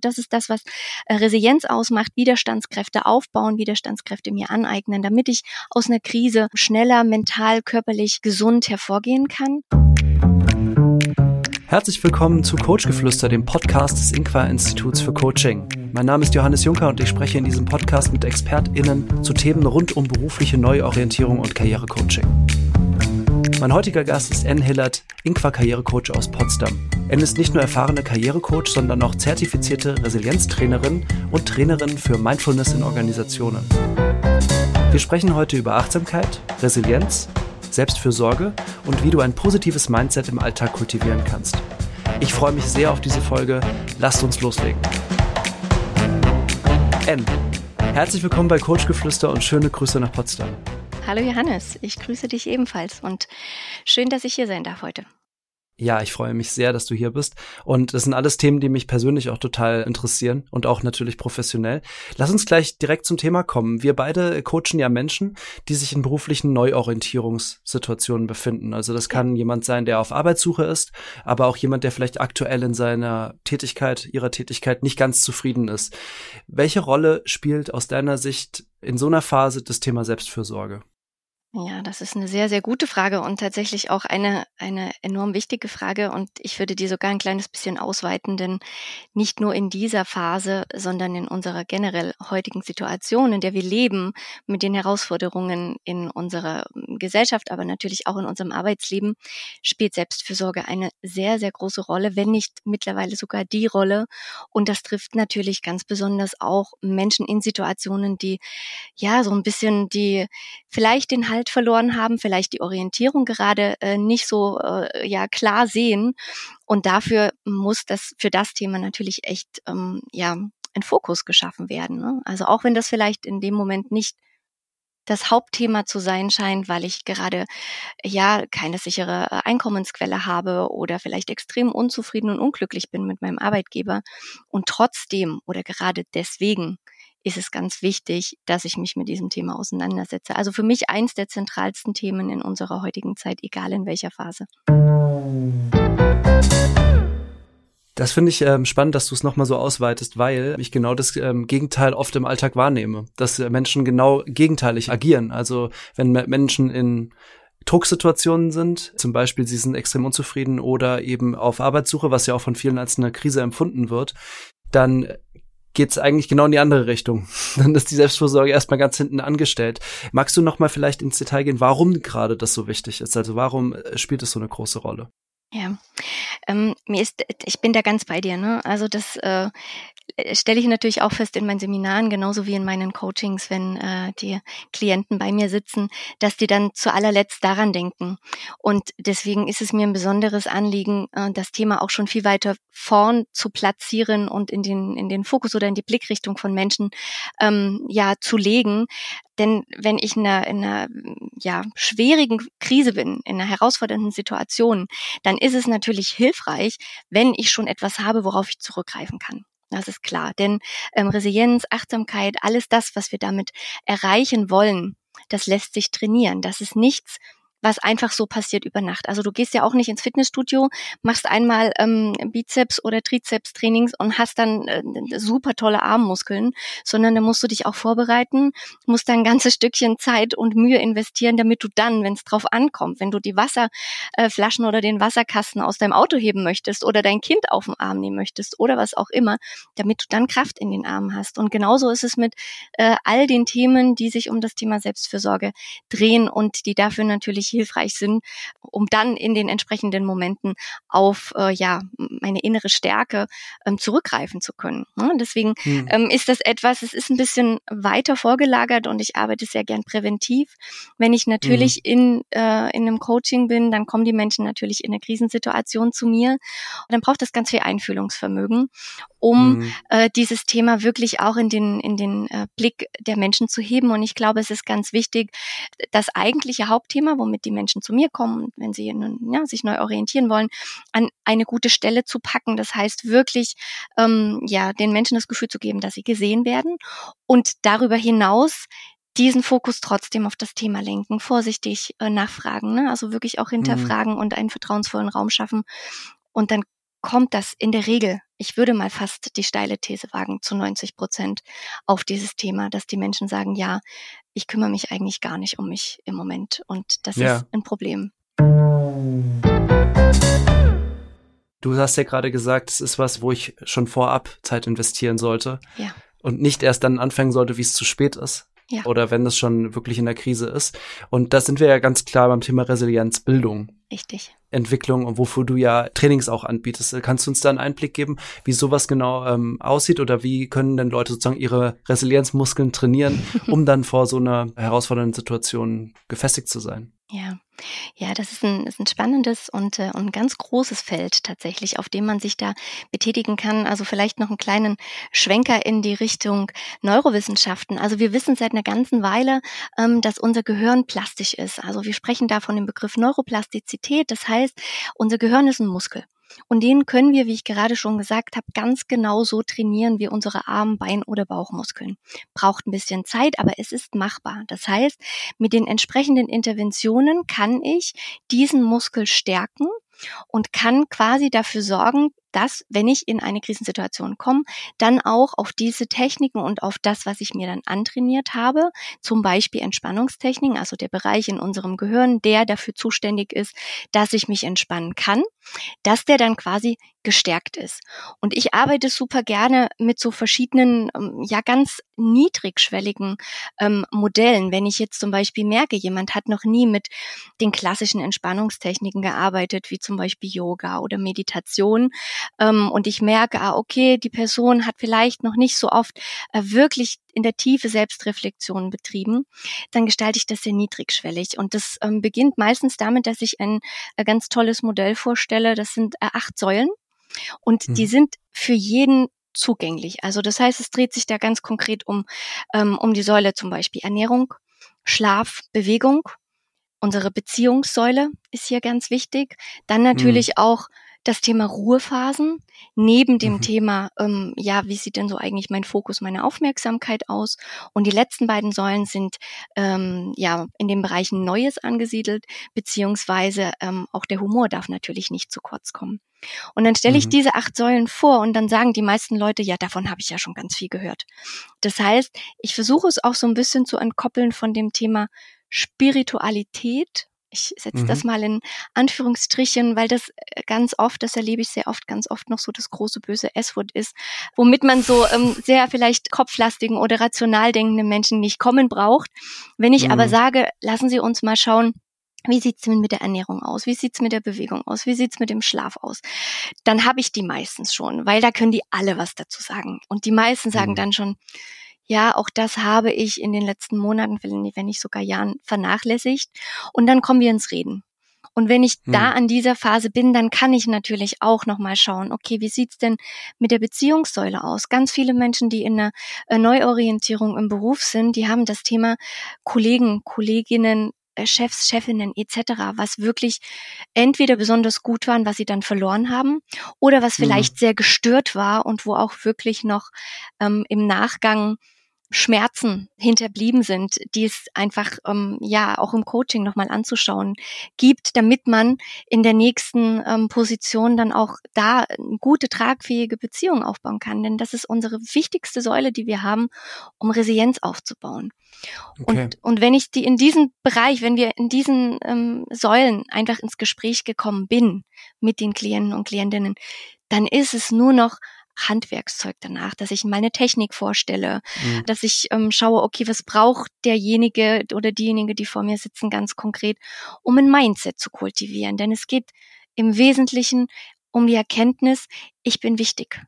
das ist das, was äh, Resilienz ausmacht, Widerstandskräfte aufbauen, Widerstandskräfte mir aneignen, damit ich aus einer Krise schneller mental, körperlich gesund hervorgehen kann. Herzlich willkommen zu Coachgeflüster, dem Podcast des Inqua Instituts für Coaching. Mein Name ist Johannes Juncker und ich spreche in diesem Podcast mit ExpertInnen zu Themen rund um berufliche Neuorientierung und Karrierecoaching. Mein heutiger Gast ist Anne Hillert, Inqua Karrierecoach aus Potsdam. Anne ist nicht nur erfahrene Karrierecoach, sondern auch zertifizierte Resilienztrainerin und Trainerin für Mindfulness in Organisationen. Wir sprechen heute über Achtsamkeit, Resilienz, Selbstfürsorge und wie du ein positives Mindset im Alltag kultivieren kannst. Ich freue mich sehr auf diese Folge. Lasst uns loslegen. Anne, herzlich willkommen bei Coachgeflüster und schöne Grüße nach Potsdam. Hallo Johannes, ich grüße dich ebenfalls und schön, dass ich hier sein darf heute. Ja, ich freue mich sehr, dass du hier bist. Und das sind alles Themen, die mich persönlich auch total interessieren und auch natürlich professionell. Lass uns gleich direkt zum Thema kommen. Wir beide coachen ja Menschen, die sich in beruflichen Neuorientierungssituationen befinden. Also das kann jemand sein, der auf Arbeitssuche ist, aber auch jemand, der vielleicht aktuell in seiner Tätigkeit, ihrer Tätigkeit nicht ganz zufrieden ist. Welche Rolle spielt aus deiner Sicht in so einer Phase das Thema Selbstfürsorge? Ja, das ist eine sehr, sehr gute Frage und tatsächlich auch eine, eine enorm wichtige Frage. Und ich würde die sogar ein kleines bisschen ausweiten, denn nicht nur in dieser Phase, sondern in unserer generell heutigen Situation, in der wir leben, mit den Herausforderungen in unserer Gesellschaft, aber natürlich auch in unserem Arbeitsleben, spielt Selbstfürsorge eine sehr, sehr große Rolle, wenn nicht mittlerweile sogar die Rolle. Und das trifft natürlich ganz besonders auch Menschen in Situationen, die ja so ein bisschen die vielleicht den Halt Halt verloren haben, vielleicht die Orientierung gerade äh, nicht so äh, ja klar sehen. Und dafür muss das für das Thema natürlich echt ähm, ja ein Fokus geschaffen werden. Ne? Also auch wenn das vielleicht in dem Moment nicht das Hauptthema zu sein scheint, weil ich gerade ja keine sichere äh, Einkommensquelle habe oder vielleicht extrem unzufrieden und unglücklich bin mit meinem Arbeitgeber und trotzdem oder gerade deswegen ist es ganz wichtig, dass ich mich mit diesem Thema auseinandersetze. Also für mich eins der zentralsten Themen in unserer heutigen Zeit, egal in welcher Phase. Das finde ich ähm, spannend, dass du es nochmal so ausweitest, weil ich genau das ähm, Gegenteil oft im Alltag wahrnehme, dass äh, Menschen genau gegenteilig agieren. Also wenn Menschen in Drucksituationen sind, zum Beispiel sie sind extrem unzufrieden oder eben auf Arbeitssuche, was ja auch von vielen als eine Krise empfunden wird, dann geht es eigentlich genau in die andere Richtung. Dann ist die Selbstvorsorge erstmal ganz hinten angestellt. Magst du noch mal vielleicht ins Detail gehen, warum gerade das so wichtig ist? Also warum äh, spielt es so eine große Rolle? Ja, ähm, mir ist, ich bin da ganz bei dir. Ne? Also das äh, stelle ich natürlich auch fest in meinen Seminaren, genauso wie in meinen Coachings, wenn äh, die Klienten bei mir sitzen, dass die dann zu allerletzt daran denken. Und deswegen ist es mir ein besonderes Anliegen, äh, das Thema auch schon viel weiter vorn zu platzieren und in den in den Fokus oder in die Blickrichtung von Menschen ähm, ja zu legen, denn wenn ich in einer, in einer ja, schwierigen Krise bin, in einer herausfordernden Situation, dann ist es natürlich hilfreich, wenn ich schon etwas habe, worauf ich zurückgreifen kann. Das ist klar. Denn ähm, Resilienz, Achtsamkeit, alles das, was wir damit erreichen wollen, das lässt sich trainieren. Das ist nichts, was einfach so passiert über Nacht. Also du gehst ja auch nicht ins Fitnessstudio, machst einmal ähm, Bizeps oder Trizeps Trainings und hast dann äh, super tolle Armmuskeln, sondern da musst du dich auch vorbereiten, musst dann ein ganzes Stückchen Zeit und Mühe investieren, damit du dann, wenn es drauf ankommt, wenn du die Wasserflaschen äh, oder den Wasserkasten aus deinem Auto heben möchtest oder dein Kind auf den Arm nehmen möchtest oder was auch immer, damit du dann Kraft in den Armen hast. Und genauso ist es mit äh, all den Themen, die sich um das Thema Selbstfürsorge drehen und die dafür natürlich hilfreich sind, um dann in den entsprechenden Momenten auf äh, ja meine innere Stärke ähm, zurückgreifen zu können. Ja, deswegen hm. ähm, ist das etwas, es ist ein bisschen weiter vorgelagert und ich arbeite sehr gern präventiv. Wenn ich natürlich hm. in, äh, in einem Coaching bin, dann kommen die Menschen natürlich in einer Krisensituation zu mir und dann braucht das ganz viel Einfühlungsvermögen, um hm. äh, dieses Thema wirklich auch in den, in den äh, Blick der Menschen zu heben. Und ich glaube, es ist ganz wichtig, das eigentliche Hauptthema, womit die Menschen zu mir kommen, wenn sie ja, sich neu orientieren wollen, an eine gute Stelle zu packen. Das heißt wirklich, ähm, ja, den Menschen das Gefühl zu geben, dass sie gesehen werden und darüber hinaus diesen Fokus trotzdem auf das Thema lenken, vorsichtig äh, nachfragen, ne? also wirklich auch hinterfragen mhm. und einen vertrauensvollen Raum schaffen. Und dann kommt das in der Regel, ich würde mal fast die steile These wagen, zu 90 Prozent auf dieses Thema, dass die Menschen sagen, ja, ich kümmere mich eigentlich gar nicht um mich im Moment und das ja. ist ein Problem. Du hast ja gerade gesagt, es ist was, wo ich schon vorab Zeit investieren sollte. Ja. Und nicht erst dann anfangen sollte, wie es zu spät ist. Ja. Oder wenn es schon wirklich in der Krise ist. Und da sind wir ja ganz klar beim Thema Resilienzbildung. Richtig. Entwicklung und wofür du ja Trainings auch anbietest. Kannst du uns da einen Einblick geben, wie sowas genau ähm, aussieht oder wie können denn Leute sozusagen ihre Resilienzmuskeln trainieren, um dann vor so einer herausfordernden Situation gefestigt zu sein? Ja, ja, das ist ein, ist ein spannendes und, äh, und ein ganz großes Feld tatsächlich, auf dem man sich da betätigen kann. Also vielleicht noch einen kleinen Schwenker in die Richtung Neurowissenschaften. Also wir wissen seit einer ganzen Weile, ähm, dass unser Gehirn plastisch ist. Also wir sprechen da von dem Begriff Neuroplastizität. Das heißt, unser Gehirn ist ein Muskel. Und den können wir, wie ich gerade schon gesagt habe, ganz genau so trainieren wie unsere Arm-, Bein- oder Bauchmuskeln. Braucht ein bisschen Zeit, aber es ist machbar. Das heißt, mit den entsprechenden Interventionen kann ich diesen Muskel stärken und kann quasi dafür sorgen, dass, wenn ich in eine Krisensituation komme, dann auch auf diese Techniken und auf das, was ich mir dann antrainiert habe, zum Beispiel Entspannungstechniken, also der Bereich in unserem Gehirn, der dafür zuständig ist, dass ich mich entspannen kann, dass der dann quasi gestärkt ist. Und ich arbeite super gerne mit so verschiedenen, ähm, ja ganz niedrigschwelligen ähm, Modellen. Wenn ich jetzt zum Beispiel merke, jemand hat noch nie mit den klassischen Entspannungstechniken gearbeitet, wie zum Beispiel Yoga oder Meditation, ähm, und ich merke, ah, okay, die Person hat vielleicht noch nicht so oft äh, wirklich in der Tiefe Selbstreflexion betrieben, dann gestalte ich das sehr niedrigschwellig. Und das ähm, beginnt meistens damit, dass ich ein äh, ganz tolles Modell vorstelle. Das sind äh, acht Säulen und mhm. die sind für jeden zugänglich. Also das heißt, es dreht sich da ganz konkret um, ähm, um die Säule zum Beispiel Ernährung, Schlaf, Bewegung. Unsere Beziehungssäule ist hier ganz wichtig. Dann natürlich mhm. auch das Thema Ruhephasen neben dem mhm. Thema, ähm, ja, wie sieht denn so eigentlich mein Fokus, meine Aufmerksamkeit aus? Und die letzten beiden Säulen sind ähm, ja in den Bereichen Neues angesiedelt, beziehungsweise ähm, auch der Humor darf natürlich nicht zu kurz kommen. Und dann stelle ich mhm. diese acht Säulen vor und dann sagen die meisten Leute, ja, davon habe ich ja schon ganz viel gehört. Das heißt, ich versuche es auch so ein bisschen zu entkoppeln von dem Thema Spiritualität ich setze mhm. das mal in Anführungsstrichen, weil das äh, ganz oft, das erlebe ich sehr oft, ganz oft noch so das große böse S-Wort ist, womit man so ähm, sehr vielleicht kopflastigen oder rational denkenden Menschen nicht kommen braucht. Wenn ich mhm. aber sage, lassen Sie uns mal schauen, wie sieht's denn mit der Ernährung aus? Wie sieht's mit der Bewegung aus? Wie sieht's mit dem Schlaf aus? Dann habe ich die meistens schon, weil da können die alle was dazu sagen. Und die meisten sagen mhm. dann schon, ja, auch das habe ich in den letzten Monaten, wenn nicht sogar Jahren vernachlässigt. Und dann kommen wir ins Reden. Und wenn ich hm. da an dieser Phase bin, dann kann ich natürlich auch nochmal schauen, okay, wie sieht's denn mit der Beziehungssäule aus? Ganz viele Menschen, die in einer äh, Neuorientierung im Beruf sind, die haben das Thema Kollegen, Kolleginnen, äh, Chefs, Chefinnen etc., was wirklich entweder besonders gut waren, was sie dann verloren haben, oder was mhm. vielleicht mhm. sehr gestört war und wo auch wirklich noch ähm, im Nachgang Schmerzen hinterblieben sind, die es einfach ähm, ja auch im Coaching nochmal anzuschauen gibt, damit man in der nächsten ähm, Position dann auch da eine gute tragfähige Beziehung aufbauen kann. Denn das ist unsere wichtigste Säule, die wir haben, um Resilienz aufzubauen. Okay. Und, und wenn ich die in diesem Bereich, wenn wir in diesen ähm, Säulen einfach ins Gespräch gekommen bin mit den Klienten und Klientinnen, dann ist es nur noch Handwerkszeug danach, dass ich meine Technik vorstelle, mhm. dass ich ähm, schaue, okay, was braucht derjenige oder diejenige, die vor mir sitzen, ganz konkret, um ein Mindset zu kultivieren. Denn es geht im Wesentlichen um die Erkenntnis, ich bin wichtig.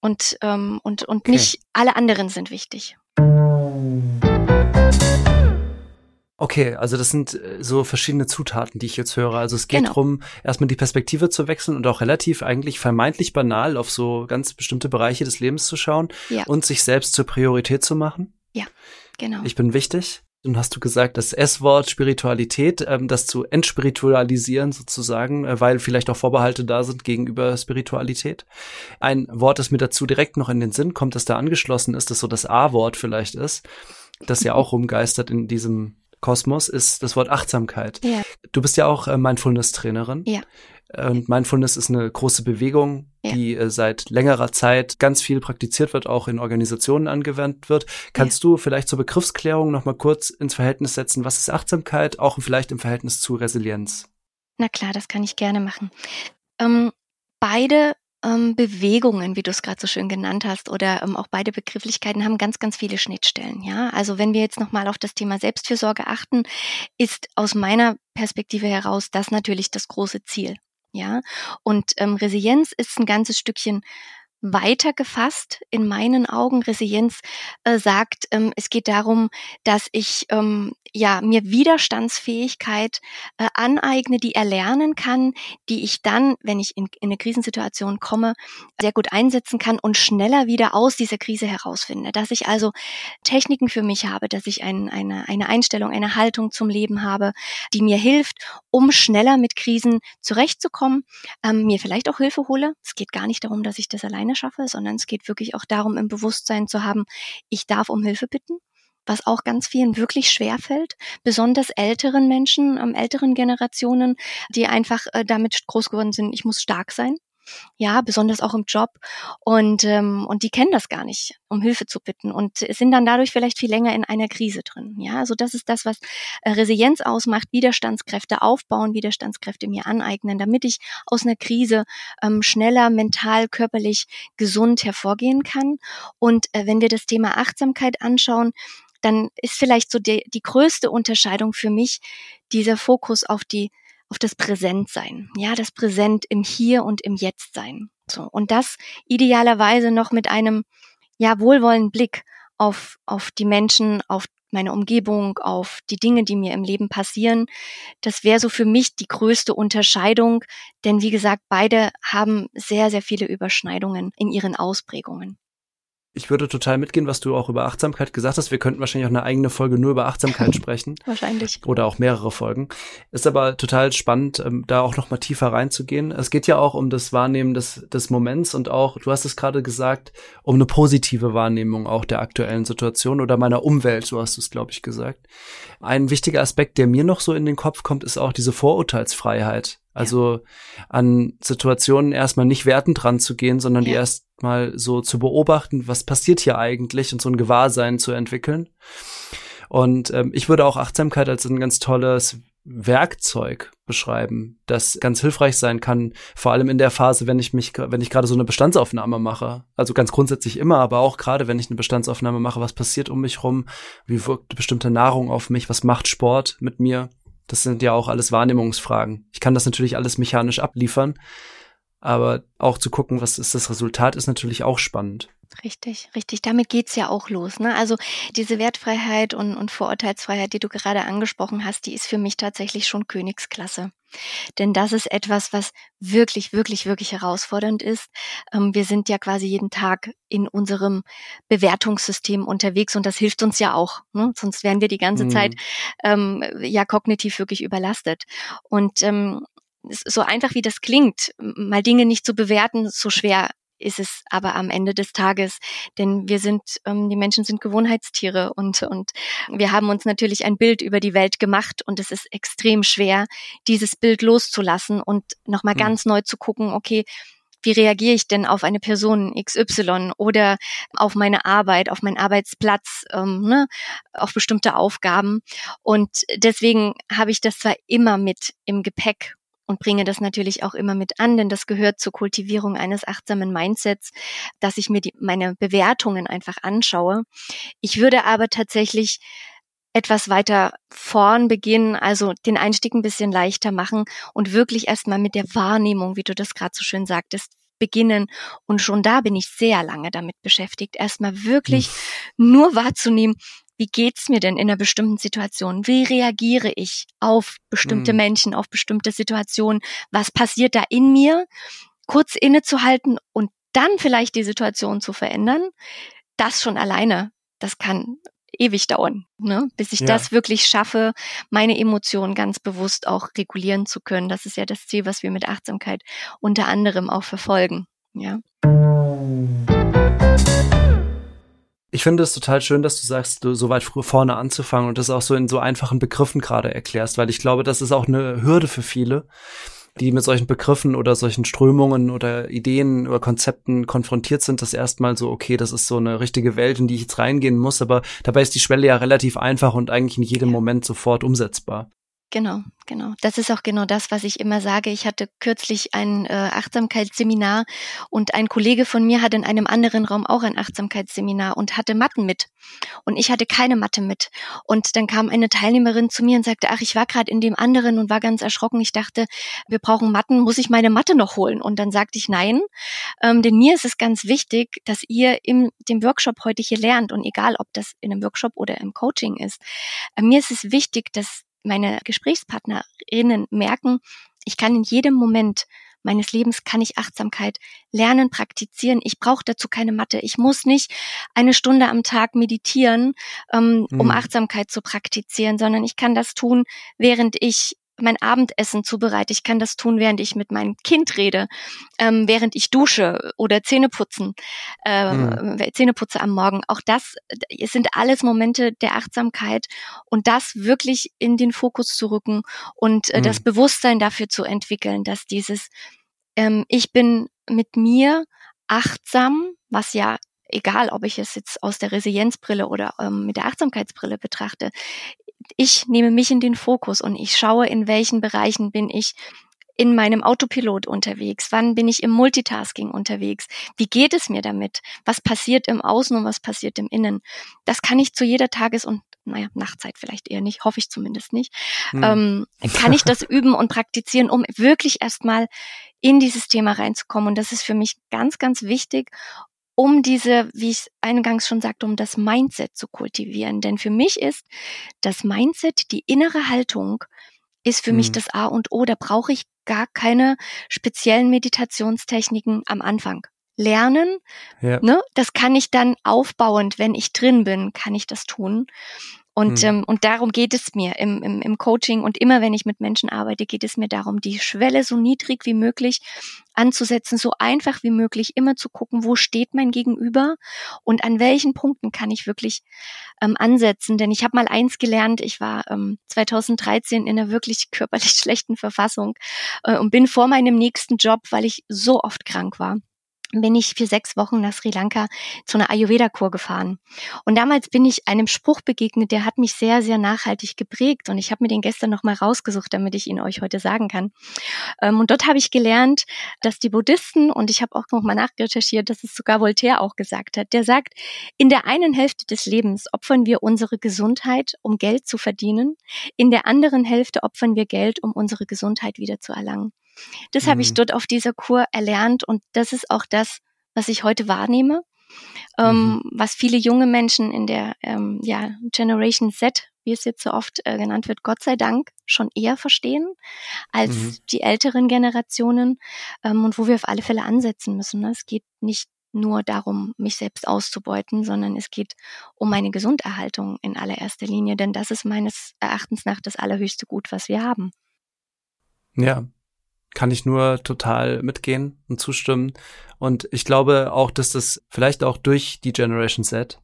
Und, ähm, und, und okay. nicht alle anderen sind wichtig. Okay, also das sind äh, so verschiedene Zutaten, die ich jetzt höre. Also es geht genau. darum, erstmal die Perspektive zu wechseln und auch relativ eigentlich vermeintlich banal auf so ganz bestimmte Bereiche des Lebens zu schauen ja. und sich selbst zur Priorität zu machen. Ja, genau. Ich bin wichtig. Nun hast du gesagt, das S-Wort Spiritualität, ähm, das zu entspiritualisieren sozusagen, äh, weil vielleicht auch Vorbehalte da sind gegenüber Spiritualität. Ein Wort, das mir dazu direkt noch in den Sinn kommt, das da angeschlossen ist, das so das A-Wort vielleicht ist, das ja auch rumgeistert in diesem Kosmos ist das Wort Achtsamkeit. Ja. Du bist ja auch äh, Mindfulness-Trainerin. Ja. Und Mindfulness ist eine große Bewegung, ja. die äh, seit längerer Zeit ganz viel praktiziert wird, auch in Organisationen angewandt wird. Kannst ja. du vielleicht zur Begriffsklärung noch mal kurz ins Verhältnis setzen, was ist Achtsamkeit, auch vielleicht im Verhältnis zu Resilienz? Na klar, das kann ich gerne machen. Ähm, beide ähm, Bewegungen, wie du es gerade so schön genannt hast, oder ähm, auch beide Begrifflichkeiten haben ganz, ganz viele Schnittstellen. Ja, also wenn wir jetzt nochmal auf das Thema Selbstfürsorge achten, ist aus meiner Perspektive heraus das natürlich das große Ziel. Ja, und ähm, Resilienz ist ein ganzes Stückchen weiter gefasst in meinen Augen. Resilienz äh, sagt, ähm, es geht darum, dass ich ähm, ja mir Widerstandsfähigkeit äh, aneigne, die erlernen kann, die ich dann, wenn ich in, in eine Krisensituation komme, sehr gut einsetzen kann und schneller wieder aus dieser Krise herausfinde. Dass ich also Techniken für mich habe, dass ich ein, eine, eine Einstellung, eine Haltung zum Leben habe, die mir hilft, um schneller mit Krisen zurechtzukommen, ähm, mir vielleicht auch Hilfe hole. Es geht gar nicht darum, dass ich das alleine schaffe, sondern es geht wirklich auch darum, im Bewusstsein zu haben, ich darf um Hilfe bitten was auch ganz vielen wirklich schwer fällt, besonders älteren Menschen, ähm, älteren Generationen, die einfach äh, damit groß geworden sind, ich muss stark sein. Ja, besonders auch im Job. Und, ähm, und die kennen das gar nicht, um Hilfe zu bitten und sind dann dadurch vielleicht viel länger in einer Krise drin. Ja, also das ist das, was äh, Resilienz ausmacht, Widerstandskräfte aufbauen, Widerstandskräfte mir aneignen, damit ich aus einer Krise ähm, schneller mental, körperlich gesund hervorgehen kann. Und äh, wenn wir das Thema Achtsamkeit anschauen, dann ist vielleicht so die, die größte Unterscheidung für mich dieser Fokus auf die auf das Präsentsein, ja, das Präsent im Hier und im Jetzt sein. So und das idealerweise noch mit einem ja wohlwollenden Blick auf auf die Menschen, auf meine Umgebung, auf die Dinge, die mir im Leben passieren. Das wäre so für mich die größte Unterscheidung, denn wie gesagt, beide haben sehr, sehr viele Überschneidungen in ihren Ausprägungen ich würde total mitgehen, was du auch über Achtsamkeit gesagt hast. Wir könnten wahrscheinlich auch eine eigene Folge nur über Achtsamkeit sprechen. wahrscheinlich. Oder auch mehrere Folgen. Ist aber total spannend, ähm, da auch noch mal tiefer reinzugehen. Es geht ja auch um das Wahrnehmen des, des Moments und auch, du hast es gerade gesagt, um eine positive Wahrnehmung auch der aktuellen Situation oder meiner Umwelt, so hast du es, glaube ich, gesagt. Ein wichtiger Aspekt, der mir noch so in den Kopf kommt, ist auch diese Vorurteilsfreiheit. Also an Situationen erstmal nicht wertend dran zu gehen, sondern ja. die erstmal so zu beobachten, was passiert hier eigentlich und so ein Gewahrsein zu entwickeln. Und ähm, ich würde auch Achtsamkeit als ein ganz tolles Werkzeug beschreiben, das ganz hilfreich sein kann, vor allem in der Phase, wenn ich mich, wenn ich gerade so eine Bestandsaufnahme mache. Also ganz grundsätzlich immer, aber auch gerade, wenn ich eine Bestandsaufnahme mache, was passiert um mich rum, wie wirkt bestimmte Nahrung auf mich, was macht Sport mit mir. Das sind ja auch alles Wahrnehmungsfragen. Ich kann das natürlich alles mechanisch abliefern, aber auch zu gucken, was ist das Resultat, ist natürlich auch spannend. Richtig, richtig. Damit geht's ja auch los. Ne? Also diese Wertfreiheit und, und Vorurteilsfreiheit, die du gerade angesprochen hast, die ist für mich tatsächlich schon Königsklasse. Denn das ist etwas, was wirklich, wirklich, wirklich herausfordernd ist. Ähm, wir sind ja quasi jeden Tag in unserem Bewertungssystem unterwegs und das hilft uns ja auch. Ne? Sonst wären wir die ganze mhm. Zeit ähm, ja kognitiv wirklich überlastet. Und ähm, so einfach wie das klingt, mal Dinge nicht zu bewerten, so schwer ist es aber am Ende des Tages, denn wir sind, ähm, die Menschen sind Gewohnheitstiere und, und wir haben uns natürlich ein Bild über die Welt gemacht und es ist extrem schwer, dieses Bild loszulassen und nochmal mhm. ganz neu zu gucken, okay, wie reagiere ich denn auf eine Person XY oder auf meine Arbeit, auf meinen Arbeitsplatz, ähm, ne, auf bestimmte Aufgaben. Und deswegen habe ich das zwar immer mit im Gepäck und bringe das natürlich auch immer mit an, denn das gehört zur Kultivierung eines achtsamen Mindsets, dass ich mir die, meine Bewertungen einfach anschaue. Ich würde aber tatsächlich etwas weiter vorn beginnen, also den Einstieg ein bisschen leichter machen und wirklich erstmal mit der Wahrnehmung, wie du das gerade so schön sagtest, beginnen. Und schon da bin ich sehr lange damit beschäftigt, erstmal wirklich hm. nur wahrzunehmen, wie geht's mir denn in einer bestimmten Situation? Wie reagiere ich auf bestimmte mhm. Menschen, auf bestimmte Situationen? Was passiert da in mir? Kurz innezuhalten und dann vielleicht die Situation zu verändern, das schon alleine, das kann ewig dauern, ne? bis ich ja. das wirklich schaffe, meine Emotionen ganz bewusst auch regulieren zu können. Das ist ja das Ziel, was wir mit Achtsamkeit unter anderem auch verfolgen. Ja. Ich finde es total schön, dass du sagst, du so weit vorne anzufangen und das auch so in so einfachen Begriffen gerade erklärst, weil ich glaube, das ist auch eine Hürde für viele, die mit solchen Begriffen oder solchen Strömungen oder Ideen oder Konzepten konfrontiert sind, das erstmal so, okay, das ist so eine richtige Welt, in die ich jetzt reingehen muss, aber dabei ist die Schwelle ja relativ einfach und eigentlich in jedem Moment sofort umsetzbar. Genau, genau. Das ist auch genau das, was ich immer sage. Ich hatte kürzlich ein äh, Achtsamkeitsseminar und ein Kollege von mir hatte in einem anderen Raum auch ein Achtsamkeitsseminar und hatte Matten mit. Und ich hatte keine Matte mit. Und dann kam eine Teilnehmerin zu mir und sagte, ach, ich war gerade in dem anderen und war ganz erschrocken. Ich dachte, wir brauchen Matten, muss ich meine Matte noch holen? Und dann sagte ich nein, ähm, denn mir ist es ganz wichtig, dass ihr in dem Workshop heute hier lernt und egal, ob das in einem Workshop oder im Coaching ist, äh, mir ist es wichtig, dass meine Gesprächspartnerinnen merken, ich kann in jedem Moment meines Lebens kann ich Achtsamkeit lernen, praktizieren. Ich brauche dazu keine Mathe. Ich muss nicht eine Stunde am Tag meditieren, ähm, um mhm. Achtsamkeit zu praktizieren, sondern ich kann das tun, während ich mein Abendessen zubereite. Ich kann das tun, während ich mit meinem Kind rede, ähm, während ich dusche oder Zähne putzen, äh, mhm. Zähne putze am Morgen. Auch das es sind alles Momente der Achtsamkeit und das wirklich in den Fokus zu rücken und äh, mhm. das Bewusstsein dafür zu entwickeln, dass dieses ähm, ich bin mit mir achtsam, was ja egal, ob ich es jetzt aus der Resilienzbrille oder ähm, mit der Achtsamkeitsbrille betrachte, ich nehme mich in den Fokus und ich schaue, in welchen Bereichen bin ich in meinem Autopilot unterwegs? Wann bin ich im Multitasking unterwegs? Wie geht es mir damit? Was passiert im Außen und was passiert im Innen? Das kann ich zu jeder Tages- und naja, Nachtzeit vielleicht eher nicht, hoffe ich zumindest nicht, hm. ähm, kann ich das üben und praktizieren, um wirklich erstmal in dieses Thema reinzukommen. Und das ist für mich ganz, ganz wichtig um diese, wie ich eingangs schon sagte, um das Mindset zu kultivieren. Denn für mich ist das Mindset, die innere Haltung, ist für mhm. mich das A und O. Da brauche ich gar keine speziellen Meditationstechniken am Anfang. Lernen, ja. ne, das kann ich dann aufbauend, wenn ich drin bin, kann ich das tun. Und, mhm. ähm, und darum geht es mir im, im, im Coaching und immer wenn ich mit Menschen arbeite, geht es mir darum, die Schwelle so niedrig wie möglich anzusetzen, so einfach wie möglich, immer zu gucken, wo steht mein Gegenüber und an welchen Punkten kann ich wirklich ähm, ansetzen. Denn ich habe mal eins gelernt, ich war ähm, 2013 in einer wirklich körperlich schlechten Verfassung äh, und bin vor meinem nächsten Job, weil ich so oft krank war bin ich für sechs Wochen nach Sri Lanka zu einer Ayurveda-Kur gefahren. Und damals bin ich einem Spruch begegnet, der hat mich sehr, sehr nachhaltig geprägt. Und ich habe mir den gestern nochmal rausgesucht, damit ich ihn euch heute sagen kann. Ähm, und dort habe ich gelernt, dass die Buddhisten, und ich habe auch nochmal nachrecherchiert, dass es sogar Voltaire auch gesagt hat, der sagt, in der einen Hälfte des Lebens opfern wir unsere Gesundheit, um Geld zu verdienen. In der anderen Hälfte opfern wir Geld, um unsere Gesundheit wieder zu erlangen. Das mhm. habe ich mhm. dort auf dieser Kur erlernt und das ist auch das, was ich heute wahrnehme, ähm, mhm. was viele junge Menschen in der ähm, ja, Generation Z, wie es jetzt so oft äh, genannt wird, Gott sei Dank schon eher verstehen als mhm. die älteren Generationen ähm, und wo wir auf alle Fälle ansetzen müssen. Ne? Es geht nicht nur darum, mich selbst auszubeuten, sondern es geht um meine Gesunderhaltung in allererster Linie, denn das ist meines Erachtens nach das allerhöchste Gut, was wir haben. Ja, kann ich nur total mitgehen und zustimmen. Und ich glaube auch, dass das vielleicht auch durch die Generation Z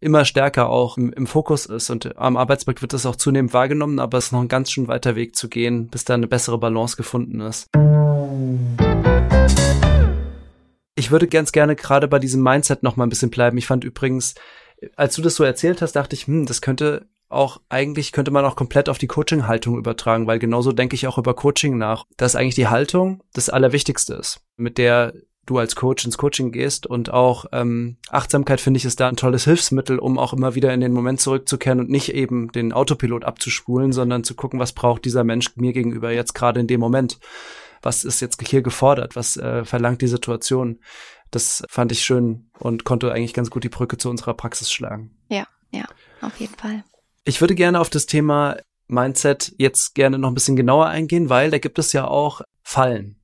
immer stärker auch im, im, Fokus ist und am Arbeitsmarkt wird das auch zunehmend wahrgenommen, aber es ist noch ein ganz schön weiter Weg zu gehen, bis da eine bessere Balance gefunden ist. Ich würde ganz gerne gerade bei diesem Mindset noch mal ein bisschen bleiben. Ich fand übrigens, als du das so erzählt hast, dachte ich, hm, das könnte auch eigentlich könnte man auch komplett auf die Coaching-Haltung übertragen, weil genauso denke ich auch über Coaching nach, dass eigentlich die Haltung das Allerwichtigste ist, mit der du als Coach ins Coaching gehst und auch ähm, Achtsamkeit finde ich ist da ein tolles Hilfsmittel, um auch immer wieder in den Moment zurückzukehren und nicht eben den Autopilot abzuspulen, sondern zu gucken, was braucht dieser Mensch mir gegenüber jetzt gerade in dem Moment, was ist jetzt hier gefordert, was äh, verlangt die Situation. Das fand ich schön und konnte eigentlich ganz gut die Brücke zu unserer Praxis schlagen. Ja, ja, auf jeden Fall. Ich würde gerne auf das Thema Mindset jetzt gerne noch ein bisschen genauer eingehen, weil da gibt es ja auch Fallen,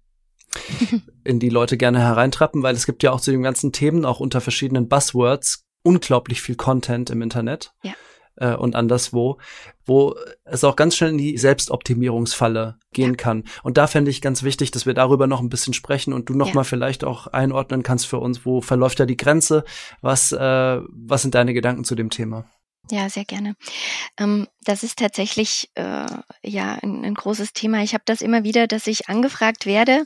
in die Leute gerne hereintrappen, weil es gibt ja auch zu den ganzen Themen auch unter verschiedenen Buzzwords unglaublich viel Content im Internet. Ja. Äh, und anderswo, wo es auch ganz schnell in die Selbstoptimierungsfalle gehen ja. kann. Und da fände ich ganz wichtig, dass wir darüber noch ein bisschen sprechen und du noch ja. mal vielleicht auch einordnen kannst für uns, wo verläuft da die Grenze? Was, äh, was sind deine Gedanken zu dem Thema? Ja, sehr gerne. Ähm, das ist tatsächlich äh, ja ein, ein, großes Thema. Ich habe das immer wieder, dass ich angefragt werde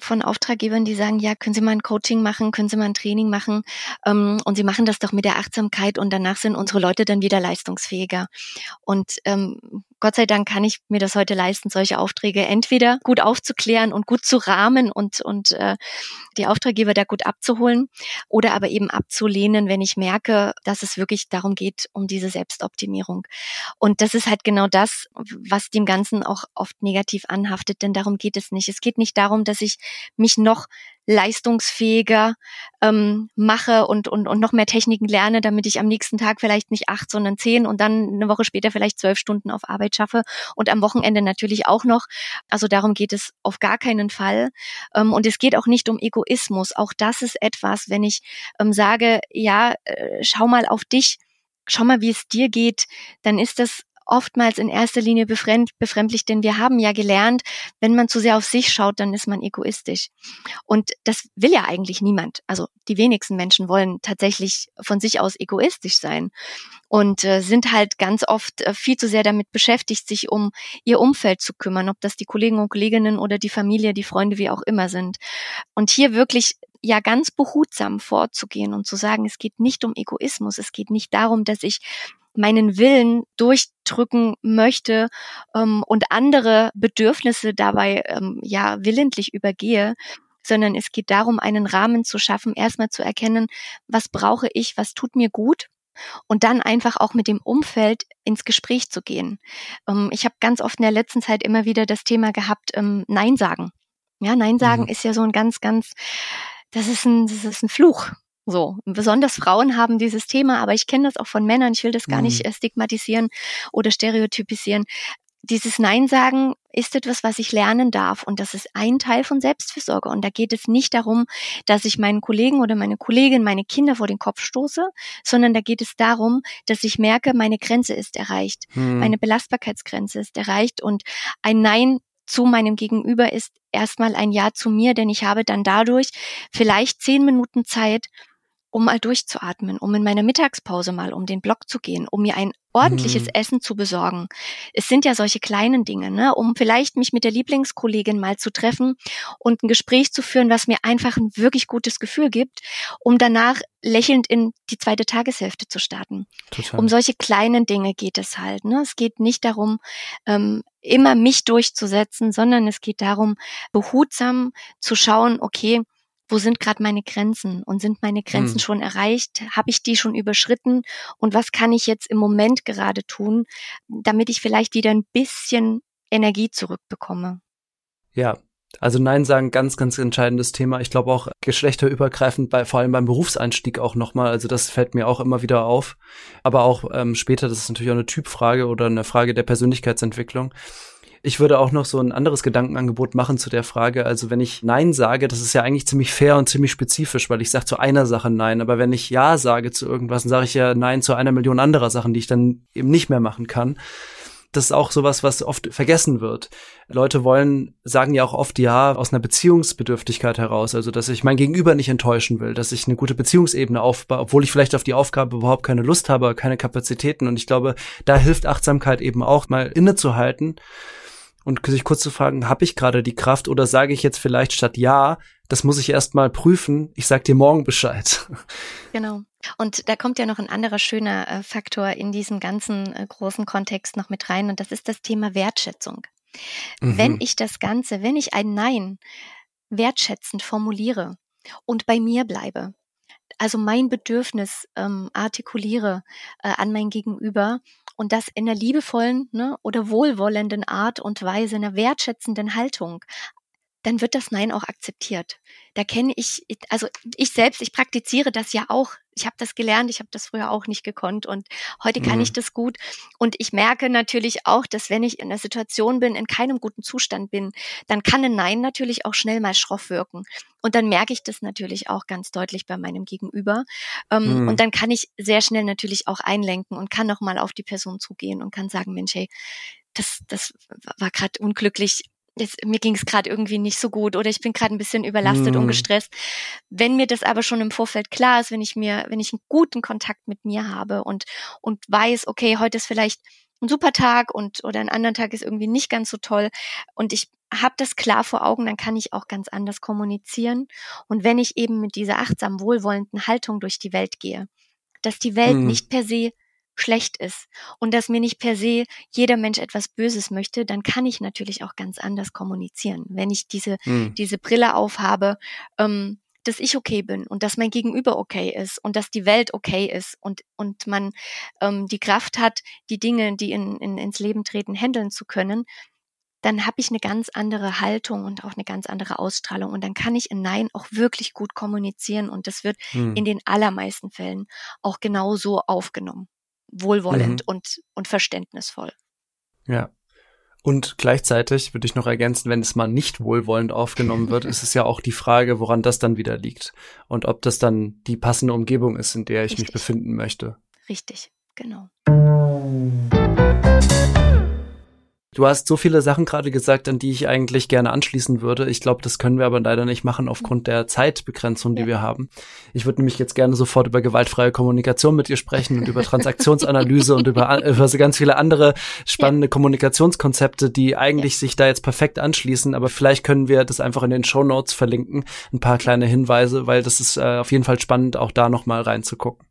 von Auftraggebern, die sagen, ja, können Sie mal ein Coaching machen, können Sie mal ein Training machen ähm, und Sie machen das doch mit der Achtsamkeit und danach sind unsere Leute dann wieder leistungsfähiger. Und ähm, Gott sei Dank kann ich mir das heute leisten, solche Aufträge entweder gut aufzuklären und gut zu rahmen und, und äh, die Auftraggeber da gut abzuholen oder aber eben abzulehnen, wenn ich merke, dass es wirklich darum geht, um diese Selbstoptimierung. Und das ist halt genau das, was dem Ganzen auch oft negativ anhaftet, denn darum geht es nicht. Es geht nicht darum, dass ich mich noch leistungsfähiger ähm, mache und, und, und noch mehr Techniken lerne, damit ich am nächsten Tag vielleicht nicht acht, sondern zehn und dann eine Woche später vielleicht zwölf Stunden auf Arbeit schaffe und am Wochenende natürlich auch noch. Also darum geht es auf gar keinen Fall. Ähm, und es geht auch nicht um Egoismus. Auch das ist etwas, wenn ich ähm, sage, ja, äh, schau mal auf dich, schau mal, wie es dir geht, dann ist das oftmals in erster Linie befremd, befremdlich, denn wir haben ja gelernt, wenn man zu sehr auf sich schaut, dann ist man egoistisch. Und das will ja eigentlich niemand. Also die wenigsten Menschen wollen tatsächlich von sich aus egoistisch sein und äh, sind halt ganz oft äh, viel zu sehr damit beschäftigt, sich um ihr Umfeld zu kümmern, ob das die Kollegen und Kolleginnen oder die Familie, die Freunde, wie auch immer sind. Und hier wirklich ja ganz behutsam vorzugehen und zu sagen, es geht nicht um Egoismus, es geht nicht darum, dass ich meinen Willen durchdrücken möchte ähm, und andere Bedürfnisse dabei ähm, ja willentlich übergehe, sondern es geht darum, einen Rahmen zu schaffen, erstmal zu erkennen, was brauche ich, was tut mir gut und dann einfach auch mit dem Umfeld ins Gespräch zu gehen. Ähm, ich habe ganz oft in der letzten Zeit immer wieder das Thema gehabt, ähm, Nein sagen. Ja, Nein sagen mhm. ist ja so ein ganz, ganz, das ist ein, das ist ein Fluch. So, besonders Frauen haben dieses Thema, aber ich kenne das auch von Männern. Ich will das gar mhm. nicht äh, stigmatisieren oder stereotypisieren. Dieses Nein sagen ist etwas, was ich lernen darf und das ist ein Teil von Selbstfürsorge und da geht es nicht darum, dass ich meinen Kollegen oder meine Kollegin, meine Kinder vor den Kopf stoße, sondern da geht es darum, dass ich merke, meine Grenze ist erreicht, hm. meine Belastbarkeitsgrenze ist erreicht und ein Nein zu meinem Gegenüber ist erstmal ein Ja zu mir, denn ich habe dann dadurch vielleicht zehn Minuten Zeit, um mal durchzuatmen, um in meiner Mittagspause mal um den Block zu gehen, um mir ein ordentliches mhm. Essen zu besorgen. Es sind ja solche kleinen Dinge, ne? um vielleicht mich mit der Lieblingskollegin mal zu treffen und ein Gespräch zu führen, was mir einfach ein wirklich gutes Gefühl gibt, um danach lächelnd in die zweite Tageshälfte zu starten. Total. Um solche kleinen Dinge geht es halt. Ne? Es geht nicht darum, ähm, immer mich durchzusetzen, sondern es geht darum, behutsam zu schauen, okay, wo sind gerade meine Grenzen und sind meine Grenzen hm. schon erreicht? Habe ich die schon überschritten? Und was kann ich jetzt im Moment gerade tun, damit ich vielleicht wieder ein bisschen Energie zurückbekomme? Ja, also Nein sagen, ganz, ganz entscheidendes Thema. Ich glaube auch geschlechterübergreifend, bei, vor allem beim Berufseinstieg auch nochmal. Also das fällt mir auch immer wieder auf. Aber auch ähm, später, das ist natürlich auch eine Typfrage oder eine Frage der Persönlichkeitsentwicklung. Ich würde auch noch so ein anderes Gedankenangebot machen zu der Frage. Also wenn ich Nein sage, das ist ja eigentlich ziemlich fair und ziemlich spezifisch, weil ich sage zu einer Sache Nein. Aber wenn ich Ja sage zu irgendwas, dann sage ich ja Nein zu einer Million anderer Sachen, die ich dann eben nicht mehr machen kann das ist auch sowas, was oft vergessen wird. Leute wollen, sagen ja auch oft ja aus einer Beziehungsbedürftigkeit heraus, also dass ich mein Gegenüber nicht enttäuschen will, dass ich eine gute Beziehungsebene aufbaue, obwohl ich vielleicht auf die Aufgabe überhaupt keine Lust habe, keine Kapazitäten. Und ich glaube, da hilft Achtsamkeit eben auch mal innezuhalten und sich kurz zu fragen, habe ich gerade die Kraft oder sage ich jetzt vielleicht statt ja, das muss ich erst mal prüfen, ich sag dir morgen Bescheid. Genau. Und da kommt ja noch ein anderer schöner äh, Faktor in diesem ganzen äh, großen Kontext noch mit rein und das ist das Thema Wertschätzung. Mhm. Wenn ich das Ganze, wenn ich ein Nein wertschätzend formuliere und bei mir bleibe, also mein Bedürfnis ähm, artikuliere äh, an mein Gegenüber und das in einer liebevollen ne, oder wohlwollenden Art und Weise, einer wertschätzenden Haltung, dann wird das Nein auch akzeptiert. Da kenne ich, also ich selbst, ich praktiziere das ja auch. Ich habe das gelernt, ich habe das früher auch nicht gekonnt und heute kann mhm. ich das gut. Und ich merke natürlich auch, dass wenn ich in einer Situation bin, in keinem guten Zustand bin, dann kann ein Nein natürlich auch schnell mal schroff wirken. Und dann merke ich das natürlich auch ganz deutlich bei meinem Gegenüber. Ähm, mhm. Und dann kann ich sehr schnell natürlich auch einlenken und kann nochmal auf die Person zugehen und kann sagen, Mensch, hey, das, das war gerade unglücklich jetzt, mir ging es gerade irgendwie nicht so gut oder ich bin gerade ein bisschen überlastet mm. und gestresst. Wenn mir das aber schon im Vorfeld klar ist, wenn ich mir, wenn ich einen guten Kontakt mit mir habe und, und weiß, okay, heute ist vielleicht ein super Tag und oder ein anderen Tag ist irgendwie nicht ganz so toll und ich habe das klar vor Augen, dann kann ich auch ganz anders kommunizieren. Und wenn ich eben mit dieser achtsam wohlwollenden Haltung durch die Welt gehe, dass die Welt mm. nicht per se schlecht ist und dass mir nicht per se jeder Mensch etwas Böses möchte, dann kann ich natürlich auch ganz anders kommunizieren. Wenn ich diese, hm. diese Brille aufhabe, ähm, dass ich okay bin und dass mein Gegenüber okay ist und dass die Welt okay ist und, und man ähm, die Kraft hat, die Dinge, die in, in, ins Leben treten, handeln zu können, dann habe ich eine ganz andere Haltung und auch eine ganz andere Ausstrahlung. Und dann kann ich in Nein auch wirklich gut kommunizieren und das wird hm. in den allermeisten Fällen auch genauso aufgenommen wohlwollend mhm. und, und verständnisvoll. Ja. Und gleichzeitig würde ich noch ergänzen, wenn es mal nicht wohlwollend aufgenommen wird, ist es ja auch die Frage, woran das dann wieder liegt und ob das dann die passende Umgebung ist, in der ich Richtig. mich befinden möchte. Richtig, genau. Du hast so viele Sachen gerade gesagt, an die ich eigentlich gerne anschließen würde. Ich glaube, das können wir aber leider nicht machen aufgrund der Zeitbegrenzung, die ja. wir haben. Ich würde nämlich jetzt gerne sofort über gewaltfreie Kommunikation mit dir sprechen und über Transaktionsanalyse und über, über so ganz viele andere spannende ja. Kommunikationskonzepte, die eigentlich ja. sich da jetzt perfekt anschließen. Aber vielleicht können wir das einfach in den Show Notes verlinken, ein paar kleine Hinweise, weil das ist äh, auf jeden Fall spannend, auch da nochmal reinzugucken.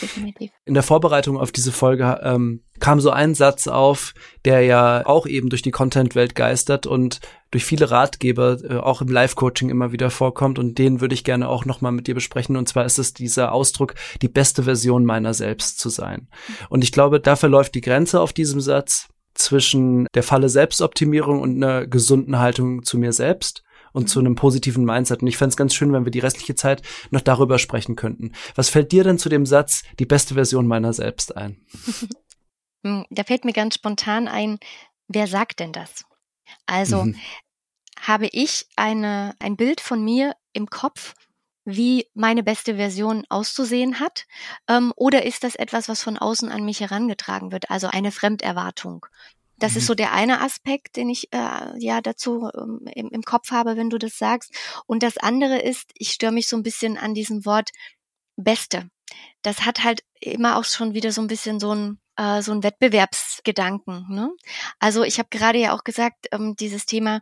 Definitiv. In der Vorbereitung auf diese Folge ähm, kam so ein Satz auf, der ja auch eben durch die Content-Welt geistert und durch viele Ratgeber äh, auch im Live-Coaching immer wieder vorkommt und den würde ich gerne auch nochmal mit dir besprechen und zwar ist es dieser Ausdruck, die beste Version meiner selbst zu sein. Und ich glaube, da verläuft die Grenze auf diesem Satz zwischen der Falle Selbstoptimierung und einer gesunden Haltung zu mir selbst und zu einem positiven Mindset. Und ich fände es ganz schön, wenn wir die restliche Zeit noch darüber sprechen könnten. Was fällt dir denn zu dem Satz, die beste Version meiner selbst ein? Hm, da fällt mir ganz spontan ein, wer sagt denn das? Also mhm. habe ich eine, ein Bild von mir im Kopf, wie meine beste Version auszusehen hat? Ähm, oder ist das etwas, was von außen an mich herangetragen wird, also eine Fremderwartung? Das mhm. ist so der eine Aspekt, den ich äh, ja dazu ähm, im, im Kopf habe, wenn du das sagst. Und das andere ist, ich störe mich so ein bisschen an diesem Wort Beste. Das hat halt immer auch schon wieder so ein bisschen so ein äh, so ein Wettbewerbsgedanken. Ne? Also ich habe gerade ja auch gesagt, ähm, dieses Thema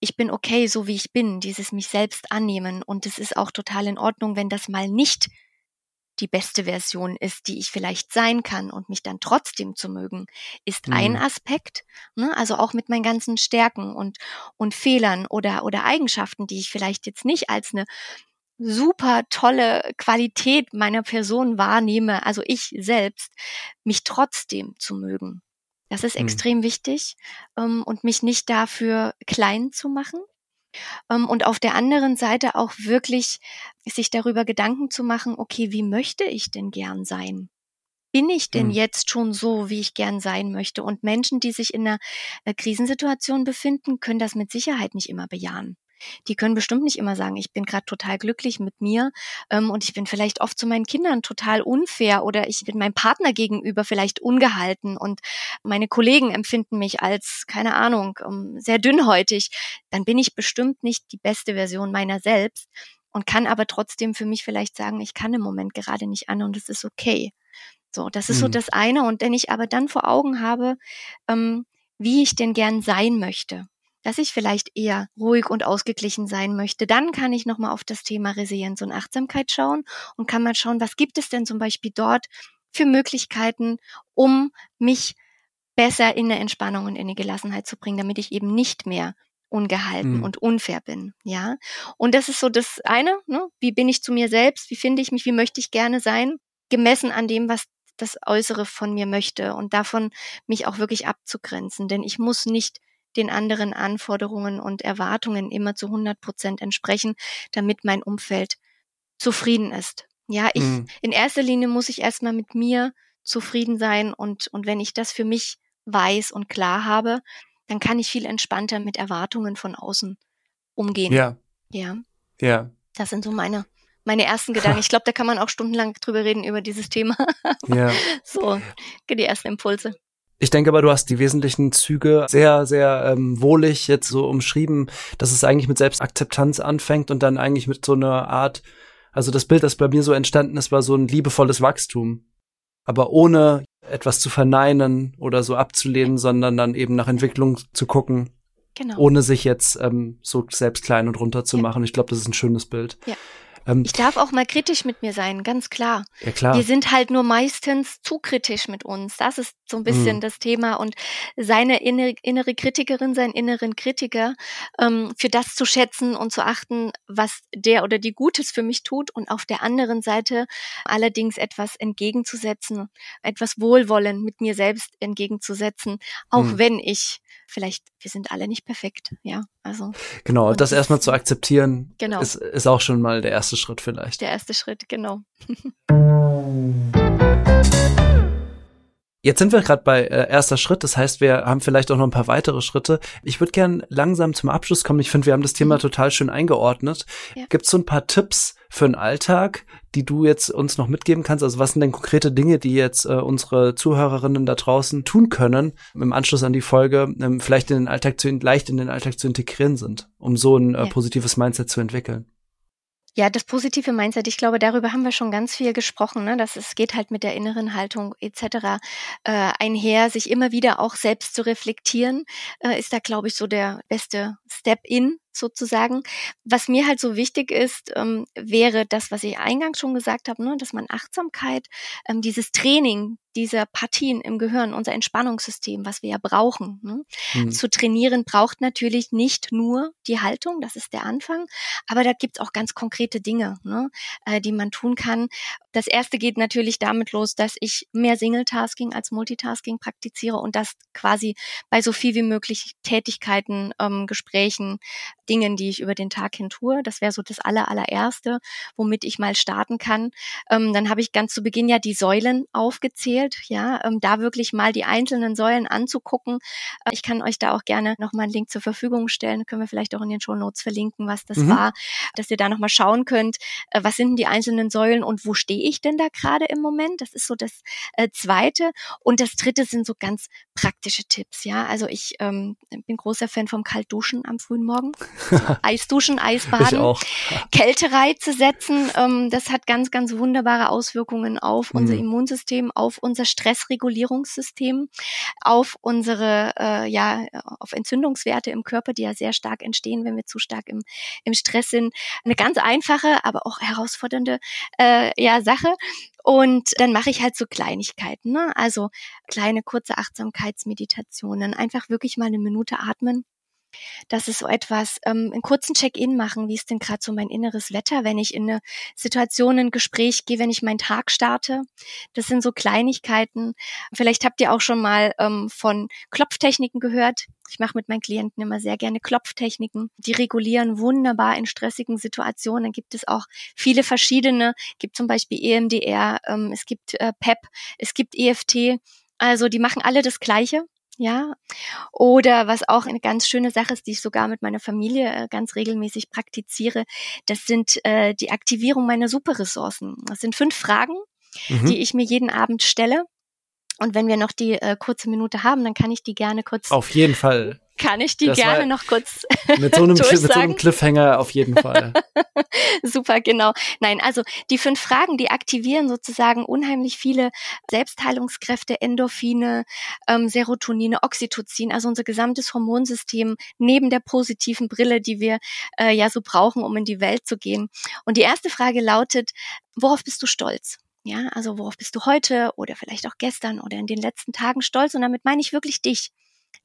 ich bin okay, so wie ich bin, dieses mich selbst annehmen. Und es ist auch total in Ordnung, wenn das mal nicht die beste Version ist, die ich vielleicht sein kann und mich dann trotzdem zu mögen, ist mhm. ein Aspekt. Ne? Also auch mit meinen ganzen Stärken und, und Fehlern oder, oder Eigenschaften, die ich vielleicht jetzt nicht als eine super tolle Qualität meiner Person wahrnehme, also ich selbst, mich trotzdem zu mögen. Das ist mhm. extrem wichtig ähm, und mich nicht dafür klein zu machen. Ähm, und auf der anderen Seite auch wirklich sich darüber Gedanken zu machen, okay, wie möchte ich denn gern sein? Bin ich denn mhm. jetzt schon so, wie ich gern sein möchte? Und Menschen, die sich in einer äh, Krisensituation befinden, können das mit Sicherheit nicht immer bejahen. Die können bestimmt nicht immer sagen, ich bin gerade total glücklich mit mir ähm, und ich bin vielleicht oft zu meinen Kindern total unfair oder ich bin meinem Partner gegenüber vielleicht ungehalten und meine Kollegen empfinden mich als, keine Ahnung, ähm, sehr dünnhäutig. Dann bin ich bestimmt nicht die beste Version meiner selbst und kann aber trotzdem für mich vielleicht sagen, ich kann im Moment gerade nicht an und es ist okay. So, das ist mhm. so das eine. Und wenn ich aber dann vor Augen habe, ähm, wie ich denn gern sein möchte, dass ich vielleicht eher ruhig und ausgeglichen sein möchte, dann kann ich nochmal auf das Thema Resilienz und Achtsamkeit schauen und kann mal schauen, was gibt es denn zum Beispiel dort für Möglichkeiten, um mich besser in eine Entspannung und in eine Gelassenheit zu bringen, damit ich eben nicht mehr ungehalten mhm. und unfair bin, ja. Und das ist so das eine, ne? wie bin ich zu mir selbst, wie finde ich mich, wie möchte ich gerne sein, gemessen an dem, was das Äußere von mir möchte und davon mich auch wirklich abzugrenzen, denn ich muss nicht den anderen Anforderungen und Erwartungen immer zu 100 Prozent entsprechen, damit mein Umfeld zufrieden ist. Ja, ich, mhm. in erster Linie muss ich erstmal mit mir zufrieden sein und, und wenn ich das für mich weiß und klar habe, dann kann ich viel entspannter mit Erwartungen von außen umgehen. Ja. Ja. Ja. Das sind so meine, meine ersten Gedanken. Ich glaube, da kann man auch stundenlang drüber reden über dieses Thema. ja. So, die ersten Impulse. Ich denke aber, du hast die wesentlichen Züge sehr, sehr ähm, wohlig jetzt so umschrieben, dass es eigentlich mit Selbstakzeptanz anfängt und dann eigentlich mit so einer Art, also das Bild, das bei mir so entstanden ist, war so ein liebevolles Wachstum. Aber ohne etwas zu verneinen oder so abzulehnen, sondern dann eben nach Entwicklung zu gucken. Genau. Ohne sich jetzt ähm, so selbst klein und runter zu ja. machen. Ich glaube, das ist ein schönes Bild. Ja. Ähm, ich darf auch mal kritisch mit mir sein, ganz klar. Ja, klar. Wir sind halt nur meistens zu kritisch mit uns. Das ist so ein bisschen mhm. das Thema. Und seine innere, innere Kritikerin, seinen inneren Kritiker, ähm, für das zu schätzen und zu achten, was der oder die Gutes für mich tut und auf der anderen Seite allerdings etwas entgegenzusetzen, etwas Wohlwollen mit mir selbst entgegenzusetzen, auch mhm. wenn ich vielleicht, wir sind alle nicht perfekt, ja. Also. Genau, das, erstmal zu akzeptieren, genau. ist, ist auch schon mal der erste Schritt vielleicht. Der erste Schritt, genau. Jetzt sind wir gerade bei äh, erster Schritt, das heißt, wir haben vielleicht auch noch ein paar weitere Schritte. Ich würde gern langsam zum Abschluss kommen. Ich finde, wir haben das Thema mhm. total schön eingeordnet. Ja. Gibt es so ein paar Tipps für den Alltag, die du jetzt uns noch mitgeben kannst? Also was sind denn konkrete Dinge, die jetzt äh, unsere Zuhörerinnen da draußen tun können, im Anschluss an die Folge, ähm, vielleicht in den Alltag zu, leicht in den Alltag zu integrieren sind, um so ein äh, positives Mindset zu entwickeln? Ja, das positive Mindset, ich glaube, darüber haben wir schon ganz viel gesprochen, ne? dass es geht halt mit der inneren Haltung etc. Äh, einher, sich immer wieder auch selbst zu reflektieren, äh, ist da, glaube ich, so der beste Step in sozusagen. Was mir halt so wichtig ist, ähm, wäre das, was ich eingangs schon gesagt habe, ne, dass man Achtsamkeit, ähm, dieses Training dieser Partien im Gehirn, unser Entspannungssystem, was wir ja brauchen, ne, mhm. zu trainieren, braucht natürlich nicht nur die Haltung, das ist der Anfang, aber da gibt's auch ganz konkrete Dinge, ne, äh, die man tun kann. Das erste geht natürlich damit los, dass ich mehr Single-Tasking als Multitasking praktiziere und das quasi bei so viel wie möglich Tätigkeiten, ähm, Gesprächen, Dingen, die ich über den Tag hin tue. Das wäre so das aller, allererste, womit ich mal starten kann. Ähm, dann habe ich ganz zu Beginn ja die Säulen aufgezählt, ja, ähm, da wirklich mal die einzelnen Säulen anzugucken. Äh, ich kann euch da auch gerne nochmal einen Link zur Verfügung stellen. Können wir vielleicht auch in den Show Notes verlinken, was das mhm. war, dass ihr da nochmal schauen könnt, äh, was sind denn die einzelnen Säulen und wo stehe ich denn da gerade im Moment? Das ist so das äh, zweite. Und das dritte sind so ganz praktische Tipps, ja. Also ich ähm, bin großer Fan vom Kaltduschen am frühen Morgen. Eisduschen, Eisbaden, Kältereize setzen. Ähm, das hat ganz, ganz wunderbare Auswirkungen auf mhm. unser Immunsystem, auf unser Stressregulierungssystem, auf unsere, äh, ja, auf Entzündungswerte im Körper, die ja sehr stark entstehen, wenn wir zu stark im, im Stress sind. Eine ganz einfache, aber auch herausfordernde äh, ja, Sache. Und dann mache ich halt so Kleinigkeiten, ne? also kleine kurze Achtsamkeitsmeditationen, einfach wirklich mal eine Minute atmen das ist so etwas, ähm, einen kurzen Check-in machen, wie ist denn gerade so mein inneres Wetter, wenn ich in eine Situation, ein Gespräch gehe, wenn ich meinen Tag starte. Das sind so Kleinigkeiten. Vielleicht habt ihr auch schon mal ähm, von Klopftechniken gehört. Ich mache mit meinen Klienten immer sehr gerne Klopftechniken. Die regulieren wunderbar in stressigen Situationen. Dann gibt es auch viele verschiedene. Es gibt zum Beispiel EMDR, ähm, es gibt äh, PEP, es gibt EFT. Also die machen alle das Gleiche ja. Oder was auch eine ganz schöne Sache ist, die ich sogar mit meiner Familie äh, ganz regelmäßig praktiziere, das sind äh, die Aktivierung meiner Superressourcen. Das sind fünf Fragen, mhm. die ich mir jeden Abend stelle. Und wenn wir noch die äh, kurze Minute haben, dann kann ich die gerne kurz. Auf jeden Fall kann ich die das gerne noch kurz mit so, einem, mit so einem Cliffhanger auf jeden Fall. Super, genau. Nein, also die fünf Fragen, die aktivieren sozusagen unheimlich viele Selbstheilungskräfte, Endorphine, ähm, Serotonine, Oxytocin, also unser gesamtes Hormonsystem neben der positiven Brille, die wir äh, ja so brauchen, um in die Welt zu gehen. Und die erste Frage lautet, worauf bist du stolz? Ja, also worauf bist du heute oder vielleicht auch gestern oder in den letzten Tagen stolz? Und damit meine ich wirklich dich.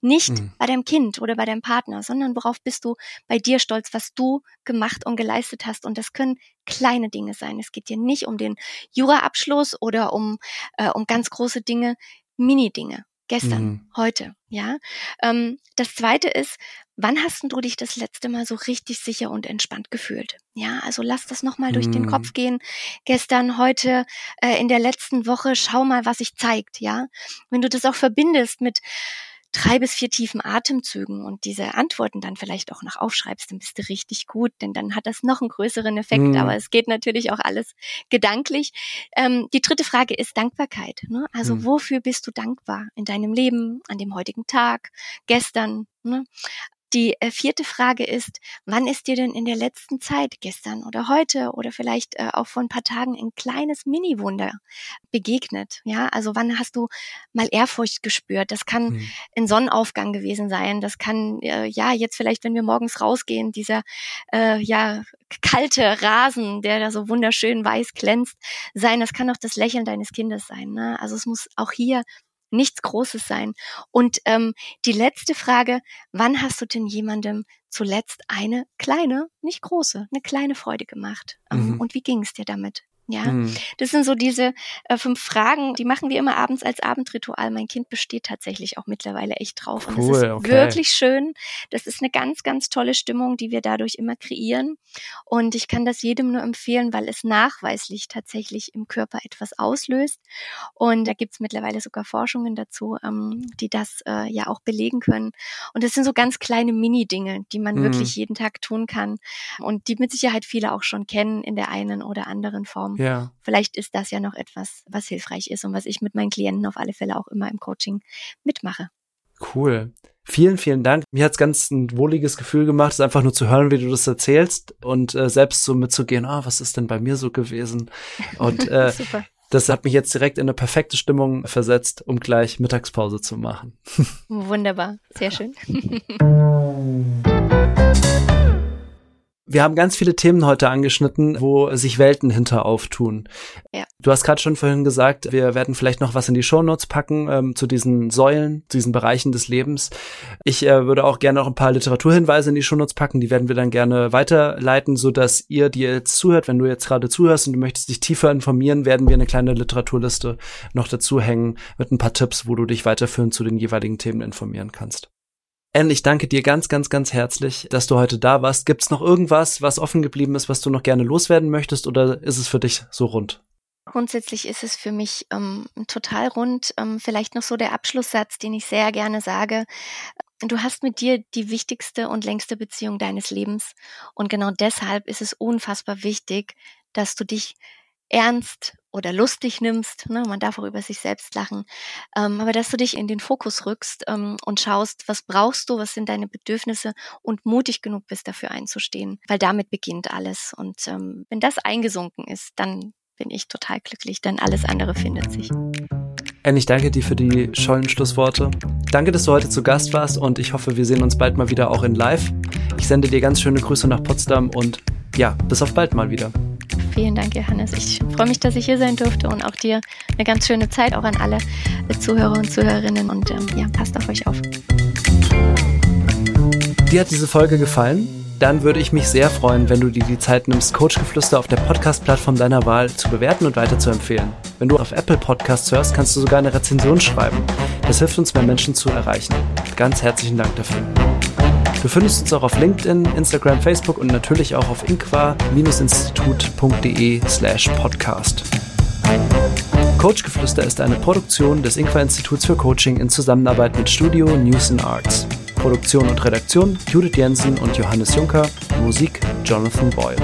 Nicht mhm. bei deinem Kind oder bei deinem Partner, sondern worauf bist du bei dir stolz, was du gemacht und geleistet hast. Und das können kleine Dinge sein. Es geht dir nicht um den Juraabschluss oder um, äh, um ganz große Dinge, Mini-Dinge. Gestern, mhm. heute, ja. Ähm, das zweite ist, wann hast du dich das letzte Mal so richtig sicher und entspannt gefühlt? Ja, also lass das nochmal mhm. durch den Kopf mhm. gehen. Gestern, heute, äh, in der letzten Woche, schau mal, was sich zeigt, ja. Wenn du das auch verbindest mit drei bis vier tiefen Atemzügen und diese Antworten dann vielleicht auch noch aufschreibst, dann bist du richtig gut, denn dann hat das noch einen größeren Effekt. Mhm. Aber es geht natürlich auch alles gedanklich. Ähm, die dritte Frage ist Dankbarkeit. Ne? Also mhm. wofür bist du dankbar in deinem Leben, an dem heutigen Tag, gestern? Ne? Die äh, vierte Frage ist, wann ist dir denn in der letzten Zeit, gestern oder heute oder vielleicht äh, auch vor ein paar Tagen, ein kleines Mini-Wunder begegnet? Ja, also wann hast du mal Ehrfurcht gespürt? Das kann mhm. ein Sonnenaufgang gewesen sein. Das kann, äh, ja, jetzt vielleicht, wenn wir morgens rausgehen, dieser, äh, ja, kalte Rasen, der da so wunderschön weiß glänzt, sein. Das kann auch das Lächeln deines Kindes sein. Ne? Also es muss auch hier nichts Großes sein. Und ähm, die letzte Frage, wann hast du denn jemandem zuletzt eine kleine, nicht große, eine kleine Freude gemacht? Ähm, mhm. Und wie ging es dir damit? Ja, mhm. das sind so diese äh, fünf Fragen, die machen wir immer abends als Abendritual. Mein Kind besteht tatsächlich auch mittlerweile echt drauf. Cool, und das ist okay. wirklich schön. Das ist eine ganz, ganz tolle Stimmung, die wir dadurch immer kreieren. Und ich kann das jedem nur empfehlen, weil es nachweislich tatsächlich im Körper etwas auslöst. Und da gibt's mittlerweile sogar Forschungen dazu, ähm, die das äh, ja auch belegen können. Und das sind so ganz kleine Mini-Dinge, die man mhm. wirklich jeden Tag tun kann und die mit Sicherheit viele auch schon kennen in der einen oder anderen Form. Ja. Vielleicht ist das ja noch etwas, was hilfreich ist und was ich mit meinen Klienten auf alle Fälle auch immer im Coaching mitmache. Cool. Vielen, vielen Dank. Mir hat's ganz ein wohliges Gefühl gemacht, es einfach nur zu hören, wie du das erzählst und äh, selbst so mitzugehen, ah, was ist denn bei mir so gewesen? Und äh, Super. das hat mich jetzt direkt in eine perfekte Stimmung versetzt, um gleich Mittagspause zu machen. Wunderbar, sehr schön. Wir haben ganz viele Themen heute angeschnitten, wo sich Welten hinter auftun. Ja. Du hast gerade schon vorhin gesagt, wir werden vielleicht noch was in die Shownotes packen ähm, zu diesen Säulen, zu diesen Bereichen des Lebens. Ich äh, würde auch gerne noch ein paar Literaturhinweise in die Shownotes packen, die werden wir dann gerne weiterleiten, so dass ihr, die jetzt zuhört, wenn du jetzt gerade zuhörst und du möchtest dich tiefer informieren, werden wir eine kleine Literaturliste noch dazu hängen mit ein paar Tipps, wo du dich weiterführend zu den jeweiligen Themen informieren kannst. Anne, ich danke dir ganz, ganz, ganz herzlich, dass du heute da warst. Gibt's noch irgendwas, was offen geblieben ist, was du noch gerne loswerden möchtest oder ist es für dich so rund? Grundsätzlich ist es für mich ähm, total rund. Ähm, vielleicht noch so der Abschlusssatz, den ich sehr gerne sage. Du hast mit dir die wichtigste und längste Beziehung deines Lebens. Und genau deshalb ist es unfassbar wichtig, dass du dich ernst oder lustig nimmst. Ne? Man darf auch über sich selbst lachen. Ähm, aber dass du dich in den Fokus rückst ähm, und schaust, was brauchst du, was sind deine Bedürfnisse und mutig genug bist, dafür einzustehen. Weil damit beginnt alles. Und ähm, wenn das eingesunken ist, dann bin ich total glücklich, denn alles andere findet sich. Anne, ich danke dir für die schollen Schlussworte. Danke, dass du heute zu Gast warst und ich hoffe, wir sehen uns bald mal wieder auch in Live. Ich sende dir ganz schöne Grüße nach Potsdam und ja, bis auf bald mal wieder. Vielen Dank, Johannes. Ich freue mich, dass ich hier sein durfte und auch dir eine ganz schöne Zeit, auch an alle Zuhörer und Zuhörerinnen. Und ähm, ja, passt auf euch auf. Dir hat diese Folge gefallen? Dann würde ich mich sehr freuen, wenn du dir die Zeit nimmst, Coachgeflüster auf der Podcast-Plattform deiner Wahl zu bewerten und weiterzuempfehlen. Wenn du auf Apple Podcasts hörst, kannst du sogar eine Rezension schreiben. Das hilft uns, mehr Menschen zu erreichen. Ganz herzlichen Dank dafür. Du findest uns auch auf LinkedIn, Instagram, Facebook und natürlich auch auf inqua-institut.de slash podcast. Coachgeflüster ist eine Produktion des Inqua Instituts für Coaching in Zusammenarbeit mit Studio News and Arts. Produktion und Redaktion Judith Jensen und Johannes Juncker, Musik Jonathan Boyle.